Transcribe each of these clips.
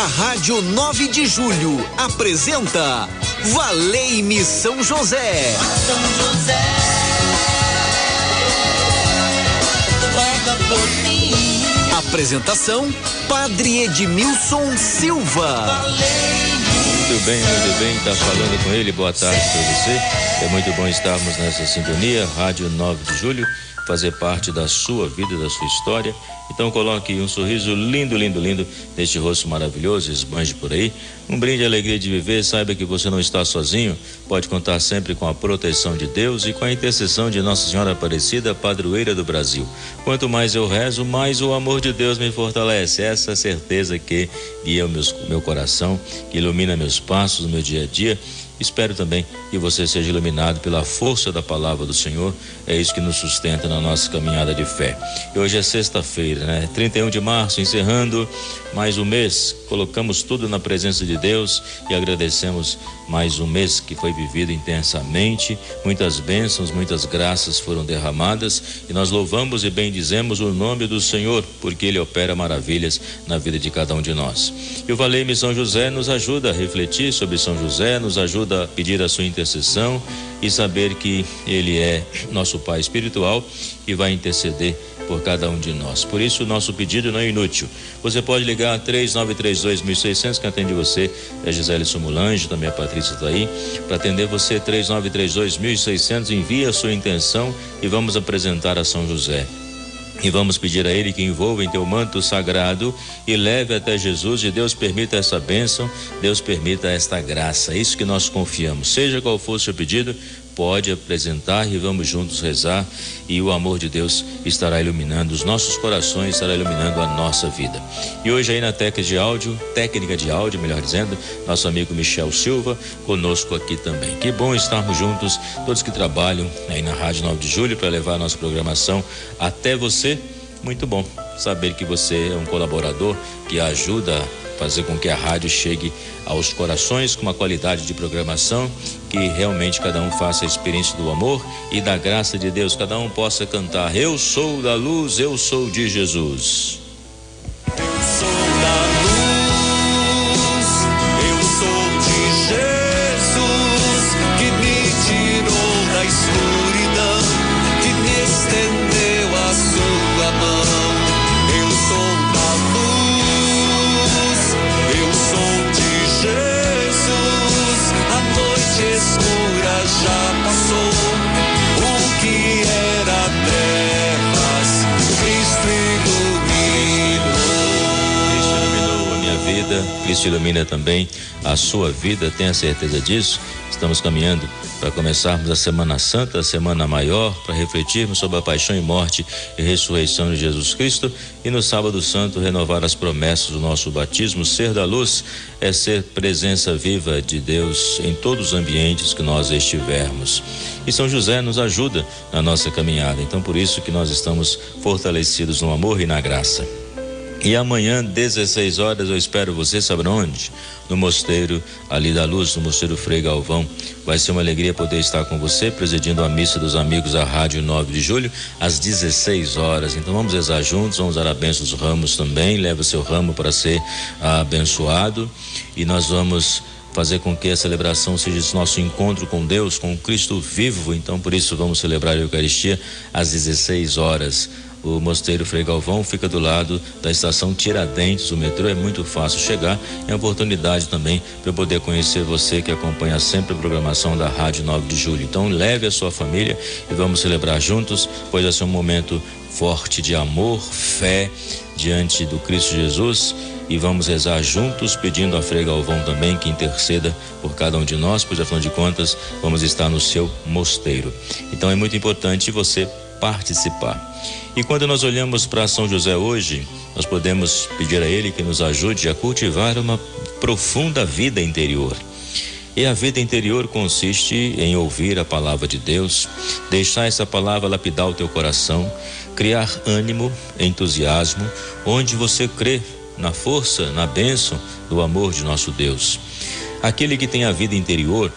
A Rádio 9 de Julho apresenta Valei-me São José. São José. Apresentação: Padre Edmilson Silva. Muito bem, muito bem, está falando com ele. Boa tarde para você. É muito bom estarmos nessa sintonia, Rádio 9 de Julho, fazer parte da sua vida, da sua história. Então coloque um sorriso lindo, lindo, lindo neste rosto maravilhoso, esbanje por aí. Um brinde de alegria de viver, saiba que você não está sozinho, pode contar sempre com a proteção de Deus e com a intercessão de Nossa Senhora Aparecida, padroeira do Brasil. Quanto mais eu rezo, mais o amor de Deus me fortalece. Essa certeza que guia o meus, meu coração, que ilumina meus passos meu dia a dia Espero também que você seja iluminado pela força da palavra do Senhor. É isso que nos sustenta na nossa caminhada de fé. E hoje é sexta-feira, né? 31 de março, encerrando mais um mês. Colocamos tudo na presença de Deus e agradecemos mais um mês que foi vivido intensamente. Muitas bênçãos, muitas graças foram derramadas e nós louvamos e bendizemos o nome do Senhor, porque Ele opera maravilhas na vida de cada um de nós. E o Valei-me São José nos ajuda a refletir sobre São José, nos ajuda a pedir a sua intercessão e saber que Ele é nosso Pai espiritual e vai interceder por cada um de nós. Por isso, o nosso pedido não é inútil. Você pode ligar 3932 1600, que atende você é Gisele Sumulange, também a Patrícia está aí. Para atender você, 3932 1600, envie a sua intenção e vamos apresentar a São José. E vamos pedir a Ele que envolva em teu manto sagrado e leve até Jesus e Deus permita essa bênção, Deus permita esta graça. É isso que nós confiamos. Seja qual for o seu pedido, pode apresentar e vamos juntos rezar e o amor de Deus estará iluminando os nossos corações, estará iluminando a nossa vida. E hoje aí na técnica de áudio, técnica de áudio, melhor dizendo, nosso amigo Michel Silva conosco aqui também. Que bom estarmos juntos, todos que trabalham aí na Rádio 9 de Julho para levar a nossa programação até você. Muito bom saber que você é um colaborador que ajuda fazer com que a rádio chegue aos corações com uma qualidade de programação que realmente cada um faça a experiência do amor e da graça de Deus, cada um possa cantar: Eu sou da luz, eu sou de Jesus. Cristo ilumina também a sua vida, tenha certeza disso. Estamos caminhando para começarmos a Semana Santa, a Semana Maior, para refletirmos sobre a paixão e morte e ressurreição de Jesus Cristo e no Sábado Santo renovar as promessas do nosso batismo. Ser da luz é ser presença viva de Deus em todos os ambientes que nós estivermos. E São José nos ajuda na nossa caminhada. Então, por isso que nós estamos fortalecidos no amor e na graça. E amanhã, 16 horas, eu espero você, sabe onde? No mosteiro ali da luz, no mosteiro Frei Galvão. Vai ser uma alegria poder estar com você, presidindo a missa dos amigos da Rádio 9 de Julho, às 16 horas. Então vamos rezar juntos, vamos dar a bênção dos ramos também. Leva o seu ramo para ser abençoado. E nós vamos fazer com que a celebração seja esse nosso encontro com Deus, com Cristo vivo. Então, por isso, vamos celebrar a Eucaristia às 16 horas. O Mosteiro Frei Galvão fica do lado da estação Tiradentes. O metrô é muito fácil chegar. É uma oportunidade também para poder conhecer você que acompanha sempre a programação da Rádio 9 de Julho. Então, leve a sua família e vamos celebrar juntos, pois vai ser um momento forte de amor, fé diante do Cristo Jesus e vamos rezar juntos, pedindo a Frei Galvão também que interceda por cada um de nós, pois afinal de contas vamos estar no seu mosteiro. Então é muito importante você participar. E quando nós olhamos para São José hoje, nós podemos pedir a ele que nos ajude a cultivar uma profunda vida interior. E a vida interior consiste em ouvir a palavra de Deus, deixar essa palavra lapidar o teu coração, criar ânimo, entusiasmo, onde você crê na força, na bênção do amor de nosso Deus. Aquele que tem a vida interior,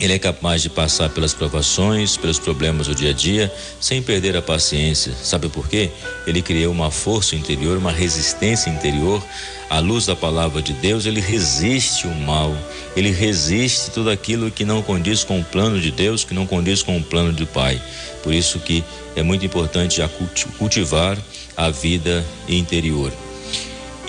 Ele é capaz de passar pelas provações, pelos problemas do dia a dia, sem perder a paciência. Sabe por quê? Ele criou uma força interior, uma resistência interior. À luz da palavra de Deus, ele resiste o mal. Ele resiste tudo aquilo que não condiz com o plano de Deus, que não condiz com o plano do Pai. Por isso que é muito importante cultivar a vida interior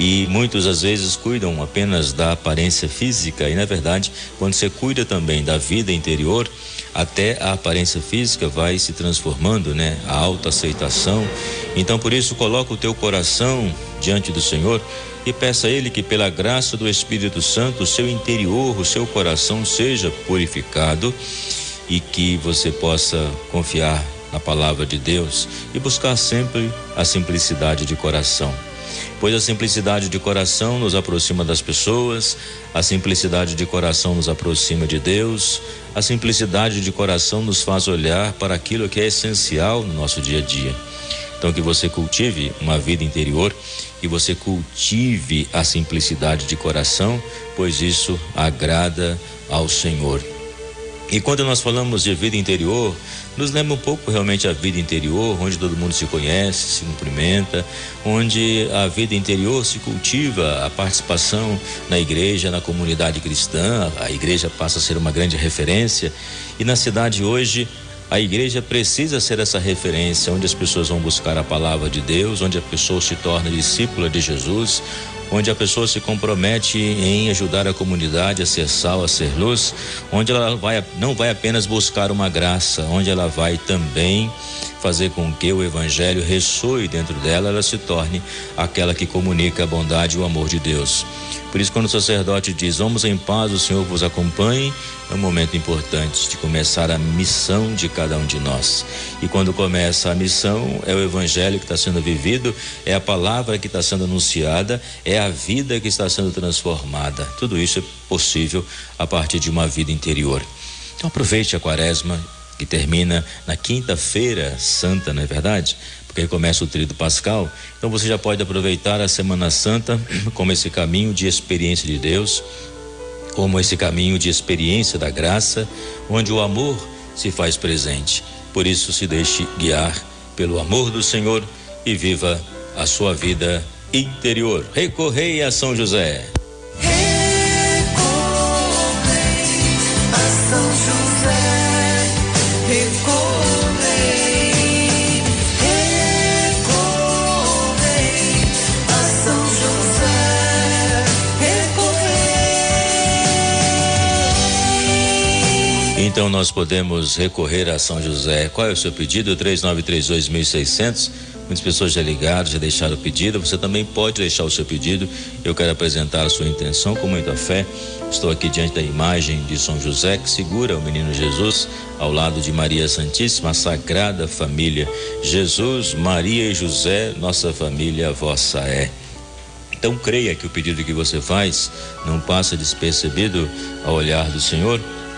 e muitos às vezes cuidam apenas da aparência física e na verdade quando você cuida também da vida interior até a aparência física vai se transformando, né? A autoaceitação. Então por isso coloca o teu coração diante do Senhor e peça a ele que pela graça do Espírito Santo o seu interior, o seu coração seja purificado e que você possa confiar na palavra de Deus e buscar sempre a simplicidade de coração pois a simplicidade de coração nos aproxima das pessoas, a simplicidade de coração nos aproxima de Deus, a simplicidade de coração nos faz olhar para aquilo que é essencial no nosso dia a dia. Então, que você cultive uma vida interior, que você cultive a simplicidade de coração, pois isso agrada ao Senhor. E quando nós falamos de vida interior, nos lembra um pouco realmente a vida interior, onde todo mundo se conhece, se cumprimenta, onde a vida interior se cultiva, a participação na igreja, na comunidade cristã, a igreja passa a ser uma grande referência. E na cidade hoje, a igreja precisa ser essa referência, onde as pessoas vão buscar a palavra de Deus, onde a pessoa se torna discípula de Jesus, onde a pessoa se compromete em ajudar a comunidade a ser sal, a ser luz, onde ela vai, não vai apenas buscar uma graça, onde ela vai também fazer com que o evangelho ressoe dentro dela, ela se torne aquela que comunica a bondade e o amor de Deus. Por isso, quando o sacerdote diz: Vamos em paz, o Senhor vos acompanhe, é um momento importante de começar a missão de cada um de nós. E quando começa a missão, é o evangelho que está sendo vivido, é a palavra que está sendo anunciada, é a vida que está sendo transformada. Tudo isso é possível a partir de uma vida interior. Então, aproveite a quaresma que termina na quinta-feira santa, não é verdade? porque começa o tríduo pascal. Então você já pode aproveitar a Semana Santa como esse caminho de experiência de Deus, como esse caminho de experiência da graça, onde o amor se faz presente. Por isso se deixe guiar pelo amor do Senhor e viva a sua vida interior. Recorrei a São José. Então nós podemos recorrer a São José. Qual é o seu pedido? 3932.600. Muitas pessoas já ligaram, já deixaram o pedido. Você também pode deixar o seu pedido. Eu quero apresentar a sua intenção com muita fé. Estou aqui diante da imagem de São José que segura o menino Jesus ao lado de Maria Santíssima, a Sagrada Família. Jesus, Maria e José, nossa família vossa é. Então creia que o pedido que você faz não passa despercebido ao olhar do Senhor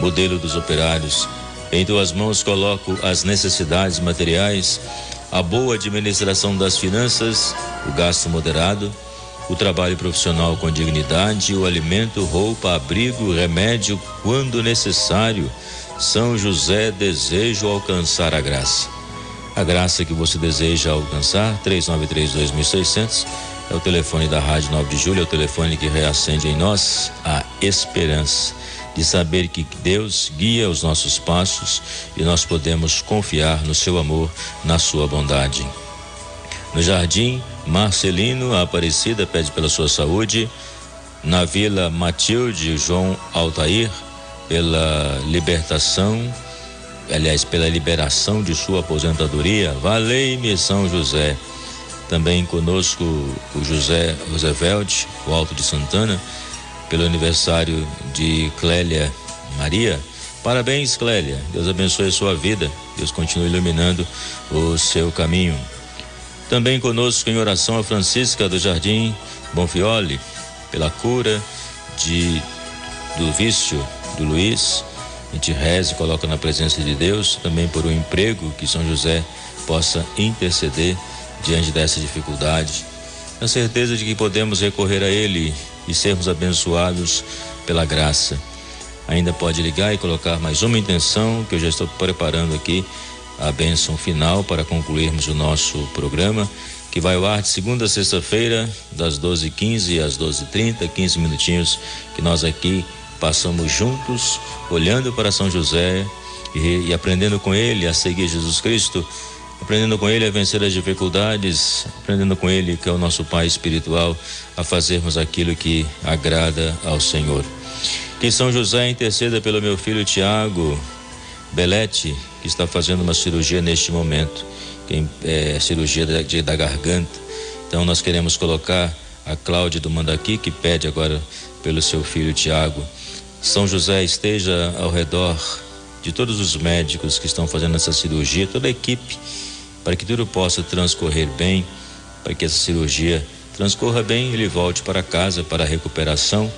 modelo dos operários. Em tuas mãos coloco as necessidades materiais, a boa administração das finanças, o gasto moderado, o trabalho profissional com dignidade, o alimento, roupa, abrigo, remédio, quando necessário. São José, desejo alcançar a graça. A graça que você deseja alcançar, 3932.600, é o telefone da Rádio 9 de Julho, é o telefone que reacende em nós a esperança. De saber que Deus guia os nossos passos e nós podemos confiar no seu amor, na sua bondade. No jardim, Marcelino, a Aparecida pede pela sua saúde. Na Vila Matilde, João Altair, pela libertação, aliás, pela liberação de sua aposentadoria. Valei-me São José. Também conosco o José Roosevelt, o Alto de Santana, pelo aniversário de Clélia Maria. Parabéns, Clélia. Deus abençoe a sua vida. Deus continue iluminando o seu caminho. Também conosco em oração a Francisca do Jardim Bonfioli, pela cura de do vício do Luiz. A gente reza e coloca na presença de Deus, também por um emprego que São José possa interceder diante dessa dificuldade. Na certeza de que podemos recorrer a Ele e sermos abençoados pela graça. Ainda pode ligar e colocar mais uma intenção que eu já estou preparando aqui a bênção final para concluirmos o nosso programa, que vai ao ar de segunda a sexta-feira, das 12h15 às 12h30, 15 minutinhos, que nós aqui passamos juntos, olhando para São José e, e aprendendo com ele a seguir Jesus Cristo, aprendendo com ele a vencer as dificuldades, aprendendo com ele, que é o nosso Pai espiritual, a fazermos aquilo que agrada ao Senhor. Que São José interceda pelo meu filho Tiago Belete, que está fazendo uma cirurgia neste momento, que é cirurgia da, de, da garganta. Então nós queremos colocar a Cláudia do Mandaqui, que pede agora pelo seu filho Tiago. São José esteja ao redor de todos os médicos que estão fazendo essa cirurgia, toda a equipe, para que tudo possa transcorrer bem, para que essa cirurgia transcorra bem, ele volte para casa para a recuperação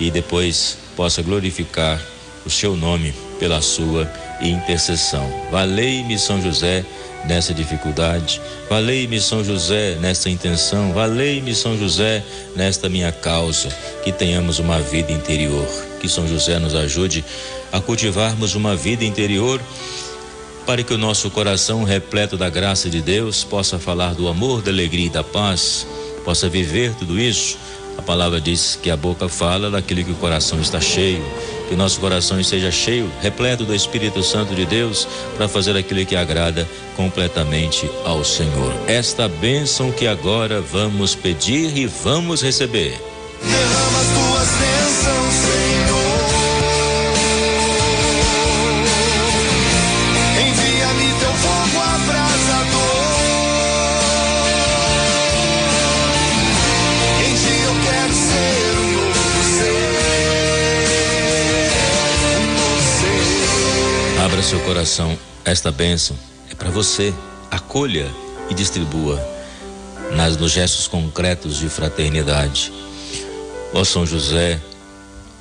e depois possa glorificar o seu nome pela sua intercessão. Valei-me São José nessa dificuldade. Valei-me São José nesta intenção. Valei-me São José nesta minha causa. Que tenhamos uma vida interior. Que São José nos ajude a cultivarmos uma vida interior para que o nosso coração repleto da graça de Deus possa falar do amor, da alegria e da paz, possa viver tudo isso. A palavra diz que a boca fala daquilo que o coração está cheio que nosso coração esteja cheio, repleto do Espírito Santo de Deus, para fazer aquilo que agrada completamente ao Senhor. Esta bênção que agora vamos pedir e vamos receber. Derrama as tuas bênçãos, seu coração, esta bênção é para você. Acolha e distribua nas nos gestos concretos de fraternidade. Ó São José,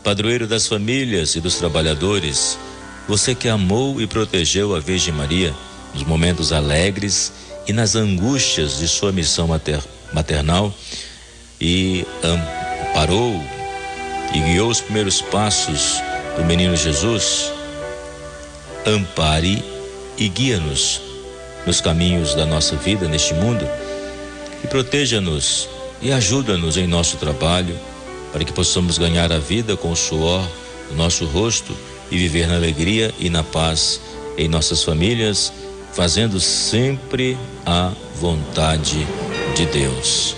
padroeiro das famílias e dos trabalhadores, você que amou e protegeu a Virgem Maria nos momentos alegres e nas angústias de sua missão mater, maternal e amparou e guiou os primeiros passos do menino Jesus, ampare e guia-nos nos caminhos da nossa vida neste mundo e proteja-nos e ajuda-nos em nosso trabalho para que possamos ganhar a vida com o suor do nosso rosto e viver na alegria e na paz em nossas famílias, fazendo sempre a vontade de Deus.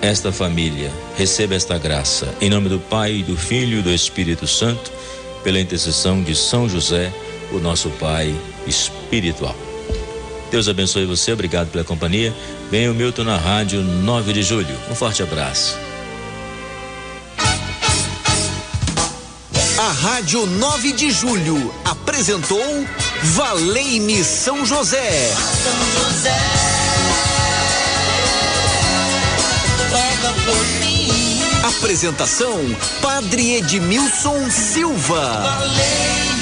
Esta família receba esta graça em nome do Pai, do Filho e do Espírito Santo, pela intercessão de São José, o nosso Pai espiritual. Deus abençoe você, obrigado pela companhia. Venha o Milton na rádio 9 de julho. Um forte abraço. A Rádio 9 de Julho apresentou Valei-me São José. São José, Apresentação: Padre Edmilson Silva. valei